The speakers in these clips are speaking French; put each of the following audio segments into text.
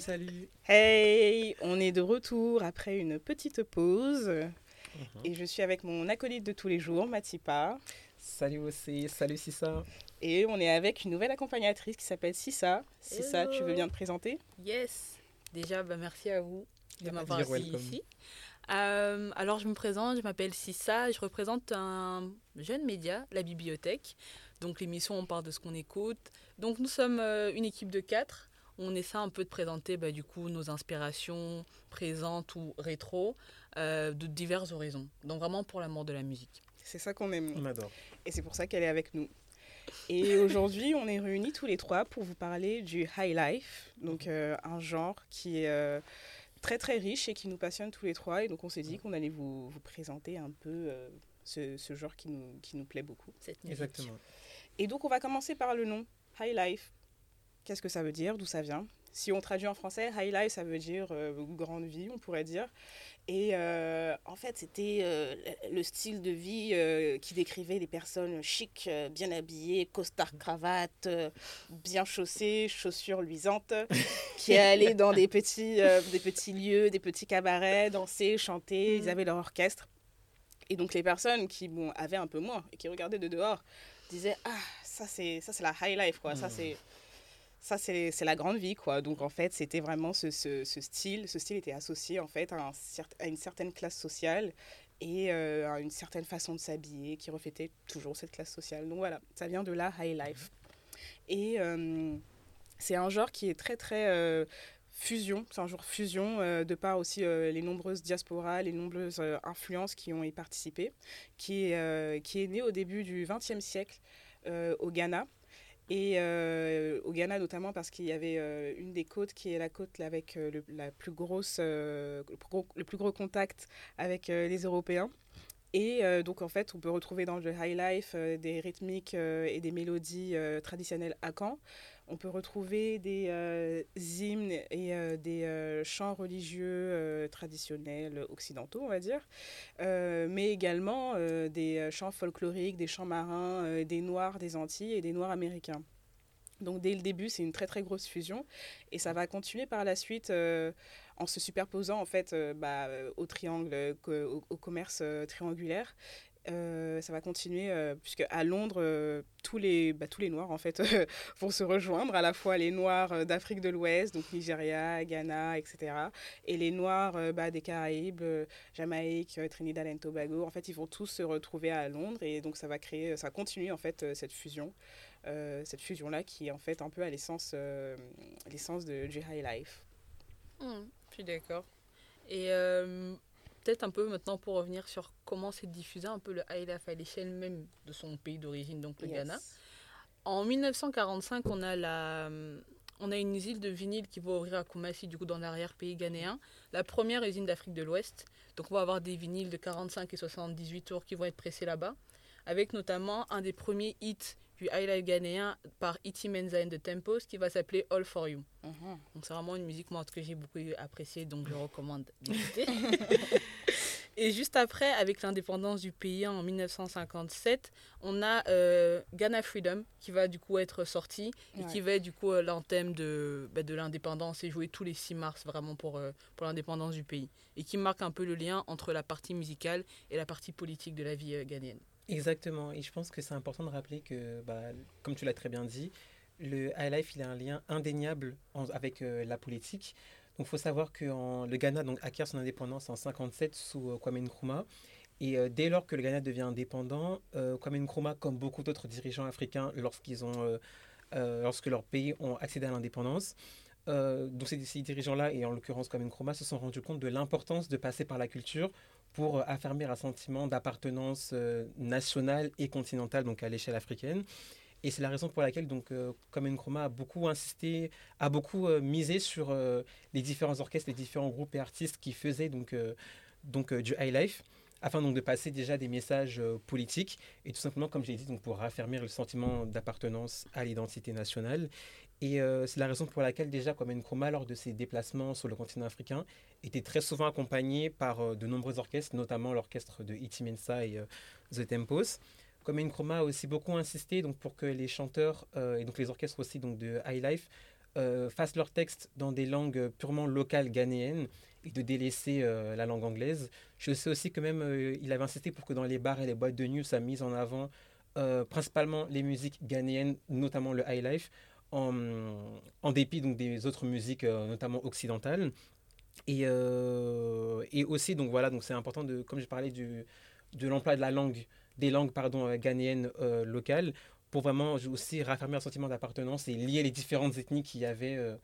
salut. Hey, on est de retour après une petite pause. Et je suis avec mon acolyte de tous les jours, Matipa. Salut aussi, salut Sissa. Et on est avec une nouvelle accompagnatrice qui s'appelle Sissa. Sissa, tu veux bien te présenter? Yes. Déjà, bah, merci à vous de m'avoir accueilli ici. Euh, alors, je me présente, je m'appelle Sissa, je représente un jeune média, la bibliothèque. Donc, l'émission, on parle de ce qu'on écoute. Donc, nous sommes euh, une équipe de quatre. On essaie un peu de présenter bah, du coup nos inspirations présentes ou rétro euh, de divers horizons. Donc, vraiment pour l'amour de la musique. C'est ça qu'on aime. On adore. Et c'est pour ça qu'elle est avec nous. Et aujourd'hui, on est réunis tous les trois pour vous parler du high life, donc un genre qui est très très riche et qui nous passionne tous les trois. Et donc on s'est dit qu'on allait vous, vous, présenter un peu euh, ce, ce, genre qui nous, qui nous plaît beaucoup. Exactement. Et donc on va commencer par le nom, High Life. Qu'est-ce que ça veut dire D'où ça vient Si on traduit en français, High Life, ça veut dire euh, grande vie, on pourrait dire. Et euh, en fait, c'était euh, le style de vie qui décrivait des personnes chic, bien habillées, costard, cravate, bien chaussées, chaussures luisantes, qui allaient dans des petits, des petits lieux, des petits cabarets, danser, chanter. Ils avaient leur orchestre. Et donc, les personnes qui bon, avaient un peu moins et qui regardaient de dehors disaient Ah, ça, c'est la high life, quoi. Ça, c'est ça c'est la grande vie quoi. Donc en fait c'était vraiment ce, ce, ce, style ce style était associé en fait à, un, à une certaine classe sociale et euh, à une certaine façon de s'habiller qui reflétait toujours cette classe sociale. Donc voilà ça vient de la high life. Et euh, c'est un genre qui est très très euh, fusion c'est un genre fusion euh, de par aussi euh, les nombreuses diasporas les nombreuses euh, influences qui ont y participé qui qui est né au début du XXe siècle au Ghana et euh, au Ghana notamment parce qu'il y avait euh, une des côtes qui est la côte avec euh, le, la plus grosse, le, gros, contact avec les Européens. Et donc en fait, on peut retrouver dans le high life des rythmiques et des mélodies traditionnelles Caen. On peut retrouver des euh, hymnes et euh, des euh, chants religieux traditionnels occidentaux, on va dire, mais également des chants folkloriques, des chants marins, des noirs des Antilles et des noirs américains. Donc dès le début, c'est une très très grosse fusion et ça va continuer par la suite en se superposant en fait bah, au triangle, au, commerce euh, ça va continuer puisque à Londres, tous les bah, tous les noirs en fait vont se rejoindre à la fois les noirs d'Afrique de l'Ouest, donc Nigeria, Ghana, etc. Et les noirs bah, des Caraïbes, Jamaïque, Trinidad et Tobago. En fait, ils vont tous se retrouver à Londres et donc ça va créer, ça continue en fait cette fusion. Euh, cette fusion-là qui est en fait un peu à l'essence euh, du high life. Mmh, je suis d'accord. Et euh, peut-être un peu maintenant pour revenir sur comment s'est diffusé un peu le high life à l'échelle même de son pays d'origine, donc le yes. Ghana. En 1945, on a, la, on a une usine de vinyle qui va ouvrir à Kumasi, du coup dans l'arrière-pays ghanéen, la première usine d'Afrique de l'Ouest. Donc on va avoir des vinyles de 45 et 78 tours qui vont être pressés là-bas, avec notamment un des premiers hits du highlight ghanéen par Iti Menza and the Tempos qui va s'appeler All for You. Mm -hmm. Donc c'est vraiment une musique moi, que j'ai beaucoup appréciée, donc je recommande d'écouter. Et juste après, avec l'indépendance du pays en 1957, on a euh, Ghana Freedom qui va du coup être sorti et ouais. qui va être du coup l'anthème de, bah, de l'indépendance et jouer tous les 6 mars vraiment pour, euh, pour l'indépendance du pays. Et qui marque un peu le lien entre la partie musicale et la partie politique de la vie euh, ghanéenne. Exactement. Et je pense que c'est important de rappeler que, bah, comme tu l'as très bien dit, le high life, il a un lien indéniable en, avec euh, la politique. Il faut savoir que le Ghana donc, acquiert son indépendance en 57 sous euh, Kwame Nkrumah. Et euh, dès lors que le Ghana devient indépendant, euh, Kwame Nkrumah, comme beaucoup d'autres dirigeants africains, lorsqu'ils ont, euh, lorsque leurs pays ont accédé à l'indépendance, donc ces, dirigeants-là, et en l'occurrence Kwame Nkrumah, se sont rendus compte de l'importance de passer par la culture pour affermir un sentiment d'appartenance nationale et continentale, donc à l'échelle africaine. Et c'est la raison pour laquelle, donc, euh, Nkrumah a beaucoup insisté, a beaucoup euh, misé sur euh, les différents orchestres, les différents groupes et artistes qui faisaient donc, donc du high life, afin donc de passer déjà des messages politiques et tout simplement, comme j'ai dit, donc pour raffermir le sentiment d'appartenance à l'identité nationale. Et c'est la raison pour laquelle déjà Kwame Nkrumah, lors de ses déplacements sur le continent africain, était très souvent accompagné par de nombreux orchestres, notamment l'orchestre de Iti Mensa et The Tempos. Kwame Nkrumah a aussi beaucoup insisté donc, pour que les chanteurs euh, et donc les orchestres aussi donc, de High Life fassent leurs textes dans des langues purement locales ghanéennes et de délaisser la langue anglaise. Je sais aussi que même il avait insisté pour que dans les bars et les boîtes de nuit, ça mise en avant principalement les musiques ghanéennes, notamment le high life, en, dépit donc, des autres musiques, notamment occidentales. Et, aussi, donc voilà, donc c'est important, de, comme je parlais du, de l'emploi de la langue, des langues pardon, ghanéennes locales, pour vraiment aussi raffermir un sentiment d'appartenance et lier les différentes ethnies qu'il y avait, euh,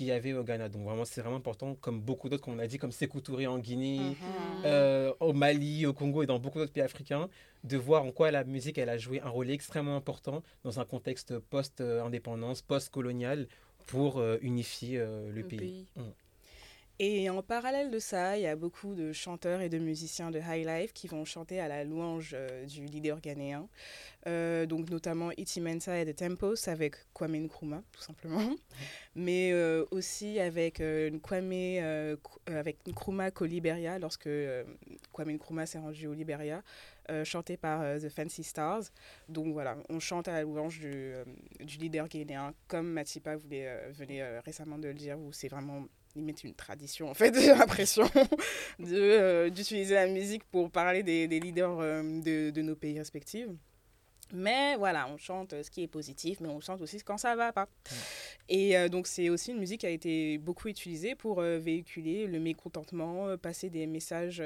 y avait au Ghana. Donc vraiment, c'est vraiment important, comme beaucoup d'autres qu'on a dit, comme Sékou Touré en Guinée, mhm. euh, au Mali, au Congo et dans beaucoup d'autres pays africains, de voir en quoi la musique, elle a joué un rôle extrêmement important dans un contexte post-indépendance, post-colonial, pour euh, unifier le, pays. Mm. Et en parallèle de ça, il y a beaucoup de chanteurs et de musiciens de High Life qui vont chanter à la louange euh, du leader ghanéen. Euh, donc notamment Iti Mensa et The Tempos avec Kwame Nkrumah, tout simplement. Mais euh, aussi avec, Kwame, avec Nkrumah qu'au Liberia, lorsque Kwame Nkrumah s'est rendu au Liberia. chanté par The Fancy Stars. Donc voilà, on chante à la louange du, du leader ghanéen, comme Matipa voulait, venait récemment de le dire, où c'est vraiment limite une tradition en fait, j'ai l'impression, euh, d'utiliser la musique pour parler des, des leaders euh, de, de, nos pays respectifs. Mais voilà, on chante ce qui est positif, mais on chante aussi quand ça va pas. Et euh, donc, c'est aussi une musique qui a été beaucoup utilisée pour euh, véhiculer le mécontentement, euh, passer des messages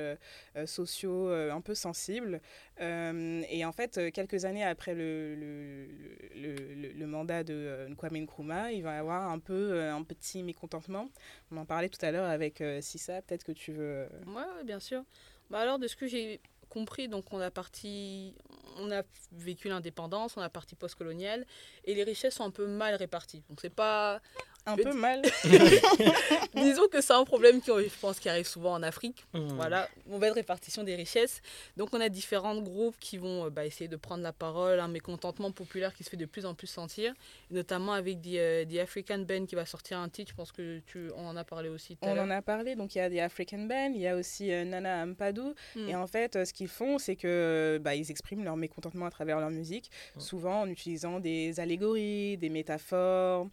sociaux un peu sensibles. et en fait, quelques années après le, le, le, le mandat de Kwame Nkrumah, il va y avoir un peu un petit mécontentement. On en parlait tout à l'heure avec Sissa, peut-être que tu veux. Oui, bien sûr. Bah alors, de ce que j'ai compris, donc on a parti, on a vécu l'indépendance, on a parti post-coloniale, et les richesses sont un peu mal réparties. Donc c'est pas un peu mal. Disons que c'est un problème qui, je pense, qui arrive souvent en Afrique. Mmh. Voilà, mauvaise répartition des richesses. Donc, on a différents groupes qui vont euh, bah, essayer de prendre la parole, un mécontentement populaire qui se fait de plus en plus sentir, notamment avec The, euh, African Band qui va sortir un titre. Je pense que tu on en as parlé aussi. On en a parlé. Donc, il y a The African Band, il y a aussi euh, Nana Ampadou. Mmh. Et en fait, ce qu'ils font, c'est que bah, ils expriment leur mécontentement à travers leur musique, mmh. souvent en utilisant des allégories, des métaphores.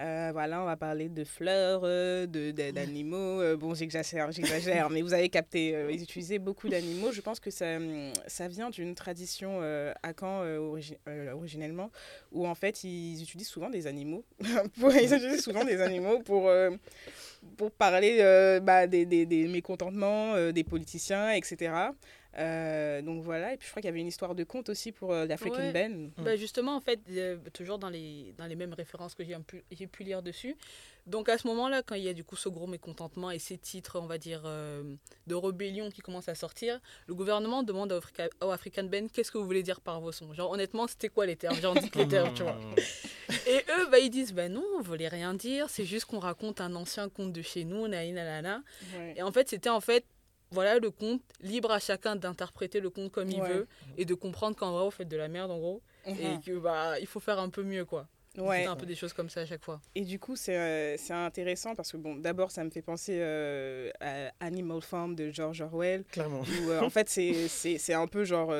Euh, voilà, on va parler de fleurs, euh, d'animaux. Euh, bon, j'exagère, j'exagère, mais vous avez capté. ils utilisaient beaucoup d'animaux. Je pense que ça, ça vient d'une tradition à Caen originellement, où en fait ils utilisent souvent des animaux. ils utilisent souvent des animaux pour pour parler bah, des, des, des, mécontentements des politiciens, etc. Euh, donc voilà, et puis je crois qu'il y avait une histoire de conte aussi pour euh, l'African Ben. Bah justement, en fait, euh, toujours dans les, dans les mêmes références que j'ai pu, pu lire dessus. Donc à ce moment-là, quand il y a du coup ce gros mécontentement et ces titres, on va dire, de rébellion qui commencent à sortir, le gouvernement demande au African Ben qu'est-ce que vous voulez dire par vos sons? Genre honnêtement, c'était quoi les termes? Genre dites les termes, tu vois. Et eux, bah, ils disent, bah non, on voulait rien dire, c'est juste qu'on raconte un ancien conte de chez nous, naïna, Et en fait, c'était en fait voilà le conte, libre à chacun d'interpréter le conte comme il veut et de comprendre qu'en vrai, vous faites de la merde, en gros, et mhm. que bah, il faut faire un peu mieux, quoi. Ouais. C'est un peu des choses comme ça à chaque fois. Et du coup, c'est euh, intéressant parce que, bon, d'abord, ça me fait penser euh, à Animal Farm de George Orwell. Clairement. Où, euh, en fait, c'est un peu genre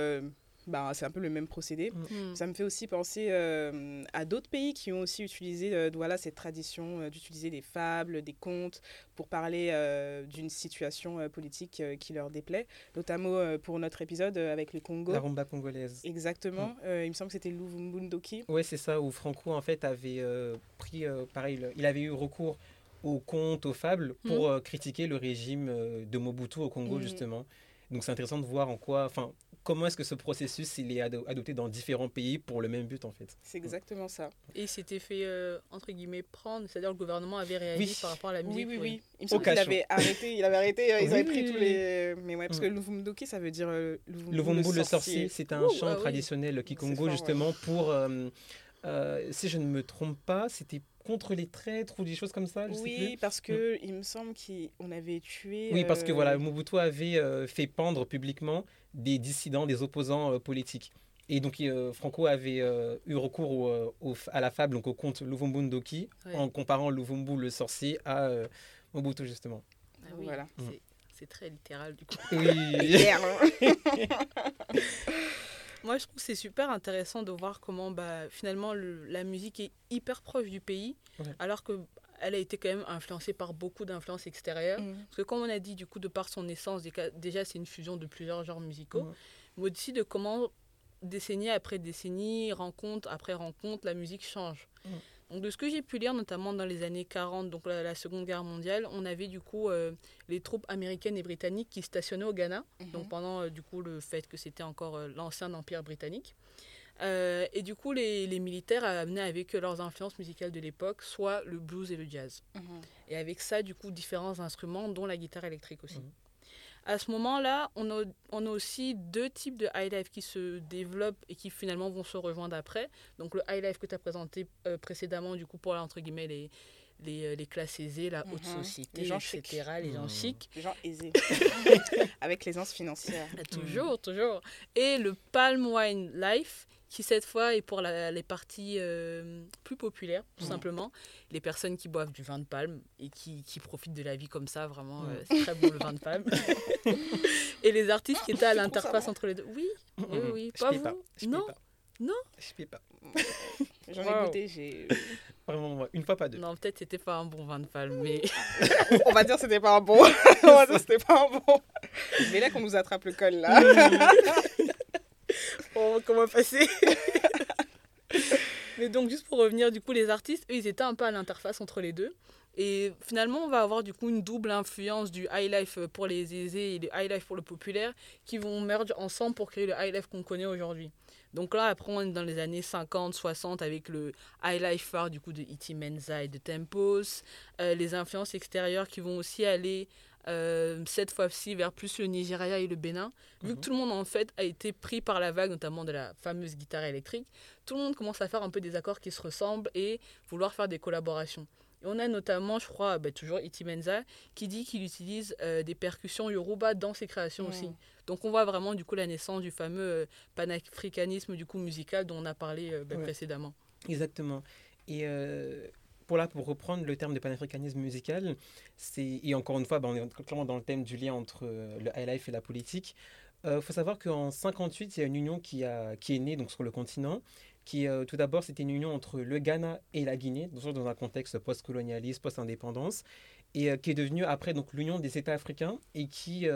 bah, c'est un peu le même procédé. Mm. Mm. Ça me fait aussi penser euh, à d'autres pays qui ont aussi utilisé euh, voilà, cette tradition euh, d'utiliser des fables, des contes pour parler d'une situation politique qui leur déplaît, notamment pour notre épisode avec le Congo. La rumba congolaise. Exactement. Mm. il me semble que c'était Luvumbundi. Oui, c'est ça, où Franco en fait avait pris, pareil, il avait eu recours aux contes, aux fables pour critiquer le régime de Mobutu au Congo, justement. Donc c'est intéressant de voir en quoi, enfin, comment est-ce que ce processus il est adopté dans différents pays pour le même but en fait. C'est exactement ça. Et il s'était fait euh, entre guillemets prendre, c'est-à-dire le gouvernement avait réagi par rapport à la musique. Oui, oui, oui. Il me semble qu'il avait arrêté, il avait arrêté, euh, ils avaient pris tous les. Mais ouais, parce que Luvumdoki ça veut dire euh, Luvumbu le sorcier. c'est un chant ah traditionnel Kikongo justement pour. si je ne me trompe pas, c'était contre les traîtres ou des choses comme ça Oui, parce que il me semble qu'on avait tué. Oui, parce que voilà, Mobutu avait fait pendre publiquement des dissidents, des opposants euh, politiques. Et donc euh, Franco avait euh, eu recours au, à la fable, donc au conte Luvumbu Ndoki, en comparant Luvumbu le sorcier à Mobutu justement. Ah oui, voilà. C'est très littéral du coup. Oui. moi, je trouve que c'est super intéressant de voir comment bah, finalement la musique est hyper proche du pays, alors que elle a été quand même influencée par beaucoup d'influences extérieures. Mm. Parce que comme on a dit, du coup, de par son essence, déjà c'est une fusion de plusieurs genres musicaux, mm. mais aussi de comment décennie après décennie, rencontre après rencontre, la musique change. Mm. Donc de ce que j'ai pu lire, notamment dans les années 40, donc la, Seconde Guerre mondiale, on avait du coup euh, les troupes américaines et britanniques qui stationnaient au Ghana, mm-hmm. donc pendant euh, du coup le fait que c'était encore euh, l'ancien empire britannique. Et du coup, les, les, militaires amenaient avec leurs influences musicales de l'époque, soit le blues et le jazz. Mm-hmm. Et avec ça, du coup, différents instruments, dont la guitare électrique aussi. Mm-hmm. À ce moment-là, on a, on a aussi deux types de high life qui se développent et qui finalement vont se rejoindre après. Donc le high life que tu as présenté euh, précédemment, du coup, pour entre guillemets les, les, euh, les, classes aisées, la haute mhm. société, les gens etc., les gens mhm. chics. Les gens aisés. Avec l'aisance financière. toujours, toujours. Et le Palm Wine Life, qui cette fois est pour les parties euh, plus populaires, tout simplement. Les personnes qui boivent du vin de palme et qui, qui profitent de la vie comme ça, vraiment, euh, c'est très bon le vin de palme. et les artistes qui étaient à l'interface entre les deux. Oui, oui, oui. Pas vous Non Non Je ne pas. J'en ai goûté, j'ai. Vraiment, une fois, pas deux. Non, peut-être c'était pas un bon vin de palme, mais. On va dire c'était pas un bon. On va dire c'était pas un bon. Mais là qu'on nous attrape le col, là. comment passer Mais donc, juste pour revenir, du coup, les artistes, eux, ils étaient un peu à l'interface entre les deux. Et finalement, on va avoir du coup une double influence du high life pour les aisés et du high life pour le populaire qui vont merger ensemble pour créer le high life qu'on connaît aujourd'hui. Donc là, après, on est dans les années 50, 60 avec le high life phare du coup de Iti Menza et de Tempos, euh, les influences extérieures qui vont aussi aller euh, cette fois-ci vers plus le Nigeria et le Bénin. Vu que mhm. tout le monde en fait a été pris par la vague, notamment de la fameuse guitare électrique, tout le monde commence à faire un peu des accords qui se ressemblent et vouloir faire des collaborations. Et on a notamment, je crois, bah, toujours Iti Menza, qui dit qu'il utilise euh, des percussions yoruba dans ses créations aussi. Donc on voit vraiment du coup la naissance du fameux euh, panafricanisme du coup musical dont on a parlé bah, précédemment. Exactement. Et pour là, pour reprendre le terme de panafricanisme musical, c'est et encore une fois, ben, on est clairement dans le thème du lien entre euh, le high life et la politique. Il euh, faut savoir qu'en 58, il y a une union qui, a, qui est née donc, sur le continent, qui euh, tout d'abord c'était une union entre le Ghana et la Guinée, dans un contexte post-colonialiste, post-indépendance, et qui est devenue après l'union des États africains et qui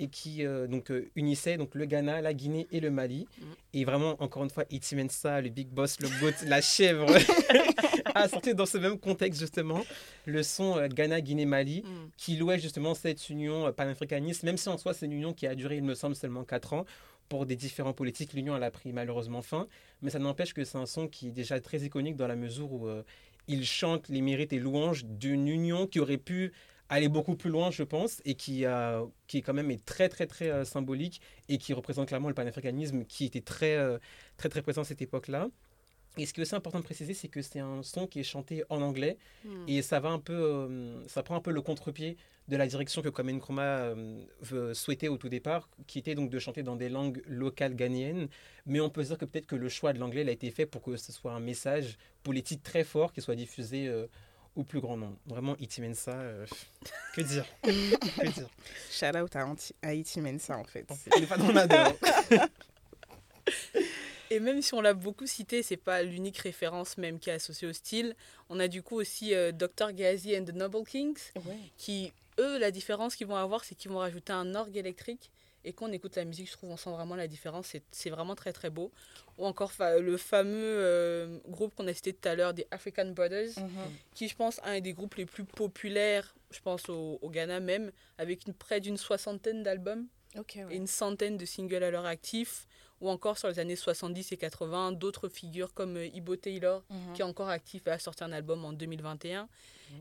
et qui euh, donc euh, unissait donc le Ghana, la Guinée et le Mali. Mm. Et vraiment, encore une fois, Itimensa, le big boss, le goat, la chèvre, a sorti dans ce même contexte justement le son euh, Ghana, Guinée, Mali, mm. qui louait justement cette union panafricaniste, même si en soi c'est une union qui a duré, il me semble, seulement 4 ans. Pour des différents politiques, l'union elle a pris malheureusement fin, mais ça n'empêche que c'est un son qui est déjà très iconique dans la mesure où il chante les mérites et louanges d'une union qui aurait pu aller beaucoup plus loin, je pense, et qui, a, qui est quand même est très, très, très euh, symbolique et qui représente clairement le panafricanisme qui était très, euh, très, très présent à cette époque-là. Et ce qui est aussi important de préciser, c'est que c'est un son qui est chanté en anglais hmm. et ça va un peu, euh, ça prend un peu le contre-pied de la direction que Kwame Nkrumah souhaitait au tout départ, qui était donc de chanter dans des langues locales ghanéennes. Mais on peut dire que peut-être que le choix de l'anglais a été fait pour que ce soit un message politique très fort qui soit diffusé au plus grand nombre. Vraiment, Iti Mensa, euh, que dire Que dire Shout out à, à Iti Mensa, en fait. On n'est pas dans la Et même si on l'a beaucoup cité, c'est pas l'unique référence même qui est associée au style. On a du coup aussi euh, Dr. Ghazi and the Noble Kings, qui, eux, la différence qu'ils vont avoir, c'est qu'ils vont rajouter un orgue électrique et quand on écoute la musique, je trouve on sent vraiment la différence. C'est vraiment très très beau. Ou encore le fameux euh, groupe qu'on a cité tout à l'heure, des African Brothers, mhm. qui je pense un des groupes les plus populaires, je pense au, Ghana même, avec une, près d'une soixantaine d'albums et une centaine de singles à leur actif ou encore sur les années 70 et 80, d'autres figures comme euh, Ibo Taylor, mhm. qui est encore actif et a sorti un album en 2021, mhm.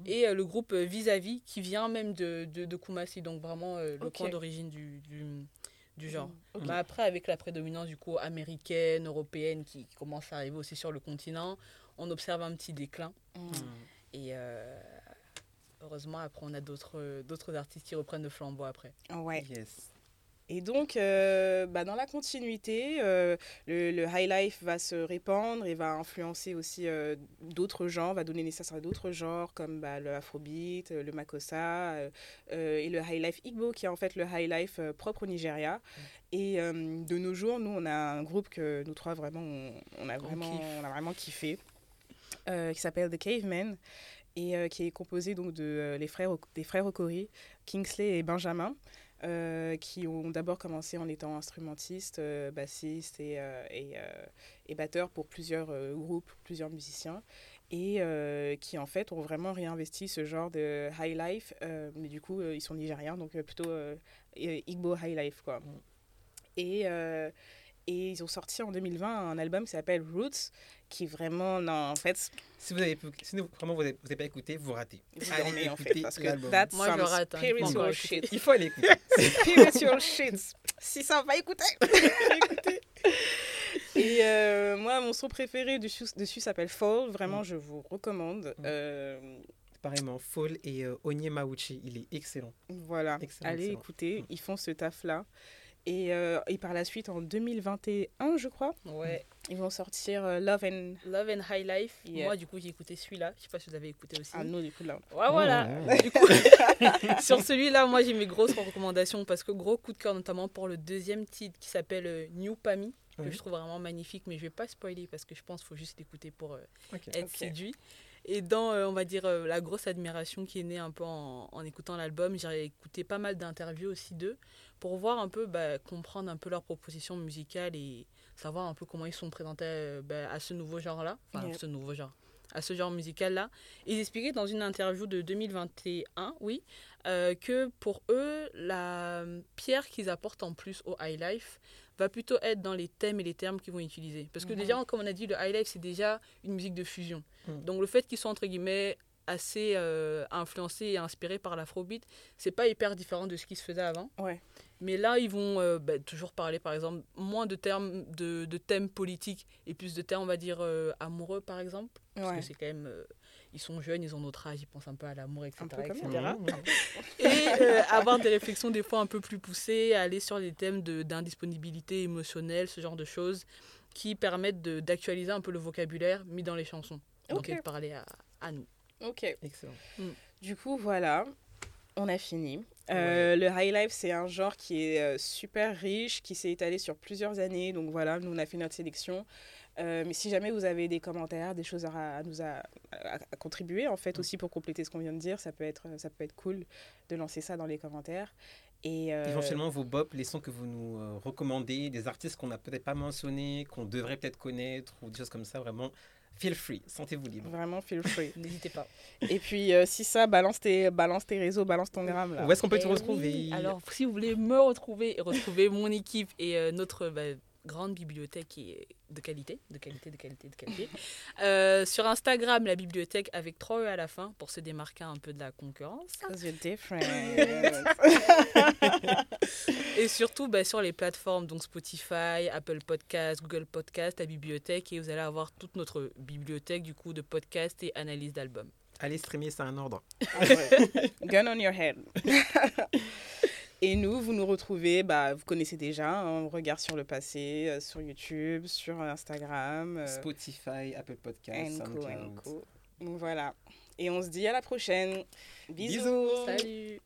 et euh, le groupe euh, Vis-à-vis, qui vient même de, de, de Kumasi, donc vraiment le point d'origine du, du, du, genre. Mhm. Bah, après, avec la prédominance du coup américaine, européenne, qui commence à arriver aussi sur le continent, on observe un petit déclin. Et heureusement, après, on a d'autres artistes qui reprennent le flambeau après. Ouais. Yes. Et donc, euh, bah, dans la continuité, euh, le, le, high life va se répandre et va influencer aussi euh, d'autres genres, va donner naissance à d'autres genres comme bah, le afrobeat, le makossa et le high life igbo qui est en fait le high life propre au Nigeria. Mm. Et de nos jours, nous, on a un groupe que nous trois vraiment, on, a, vraiment on a vraiment kiffé, qui s'appelle The Cavemen et qui est composé donc de les frères, des frères Okori, Kingsley et Benjamin. Euh, qui ont d'abord commencé en étant instrumentistes, euh, bassistes et, euh, et, et, batteurs pour plusieurs groupes, plusieurs musiciens, et qui en fait ont vraiment réinvesti ce genre de high life, mais du coup ils sont nigériens, donc plutôt Igbo high life quoi. Et, et ils ont sorti en 2020 un album qui s'appelle Roots, qui vraiment, non, en fait... Si vous avez, si vraiment vous n'avez pas écouté, vous ratez. Vous Allez en fait, parce que that's Moi, je rate. Hein. Shit. Il faut aller écouter. spiritual shit. Si ça va écouter. Et euh, moi, mon son préféré dessus, dessus s'appelle Fall. Vraiment, mm. je vous recommande. Mm. Euh, Pareillement, Fall et euh, Onyemauchi, il est excellent. Voilà, excellent, allez écouter. Mm. Ils font ce taf-là. Et, euh, et, par la suite, en 2021, je crois, ouais. ils vont sortir euh, Love and... Love and High Life. Moi, du coup, j'ai écouté celui-là. Je sais pas si vous avez écouté aussi. Ah non, du coup, là. Ouais, voilà. du coup, sur celui-là, moi, j'ai mes grosses recommandations parce que gros coup de cœur, notamment pour le deuxième titre qui s'appelle euh, New Pami que je trouve vraiment magnifique, mais je vais pas spoiler parce que je pense qu'il faut juste l'écouter pour être séduit. Et dans, on va dire, la grosse admiration qui est née un peu en, en écoutant l'album, j'ai écouté pas mal d'interviews aussi d'eux pour voir un peu, bah, comprendre un peu leur proposition musicale et savoir un peu comment ils sont présentés euh, bah, à ce nouveau genre-là, enfin ce nouveau genre, à ce genre musical-là. Ils expliquaient dans une interview de 2021, oui, euh, que pour eux, la pierre qu'ils apportent en plus au high life va plutôt être dans les thèmes et les termes qu'ils vont utiliser. Parce que mhm. déjà, comme on a dit, le high life, c'est déjà une musique de fusion. Mhm. Donc le fait qu'ils soient, entre guillemets, assez euh, influencés et inspirés par l'afrobeat, c'est pas hyper différent de ce qui se faisait avant. Ouais. Mais là, ils vont euh, bah, toujours parler, par exemple, moins de termes, de, de, thèmes politiques et plus de thèmes, on va dire, euh, amoureux, par exemple. Parce que c'est quand même. Euh, ils sont jeunes, ils ont notre âge, ils pensent un peu à l'amour, etc. et avoir des réflexions des fois un peu plus poussées, aller sur des thèmes d'indisponibilité émotionnelle, ce genre de choses, qui permettent d'actualiser un peu le vocabulaire mis dans les chansons. Donc, de parler à, à, nous. Ok. Excellent. Mm. Du coup, voilà on a fini. Euh, le high life, c'est un genre qui est euh, super riche, qui s'est étalé sur plusieurs années. Donc voilà, nous, on a fait notre sélection. Euh, mais si jamais vous avez des commentaires, des choses à, nous à, contribuer, en fait, mm. aussi pour compléter ce qu'on vient de dire, ça peut, être, ça peut être cool de lancer ça dans les commentaires. Et Éventuellement, vos bop, les sons que vous nous recommandez, des artistes qu'on n'a peut-être pas mentionnés, qu'on devrait peut-être connaître, ou des choses comme ça, vraiment, feel free, sentez-vous libre. Vraiment, feel free. N'hésitez pas. Et puis, euh, si ça, balance tes, balance tes réseaux, balance ton gramme. Là. Où est-ce qu'on peut te eh retrouver Alors, si vous voulez me retrouver et retrouver mon équipe et euh, notre bah, grande bibliothèque qui est de qualité, de qualité, de qualité, de qualité. Euh, sur Instagram, la bibliothèque avec 3 E à la fin pour se démarquer un peu de la concurrence. You're different. et surtout bah, sur les plateformes, donc Spotify, Apple Podcast, Google Podcast, la bibliothèque, et vous allez avoir toute notre bibliothèque du coup de podcasts et analyses d'albums. Allez streamer, c'est un ordre. Gun on your head. Et nous, vous nous retrouvez, bah, vous connaissez déjà, hein, on hein, regard sur le passé, euh, sur YouTube, sur Instagram. Euh, Spotify, Apple Podcasts, Donc Voilà. Et on se dit à la prochaine. Bisous. Salut.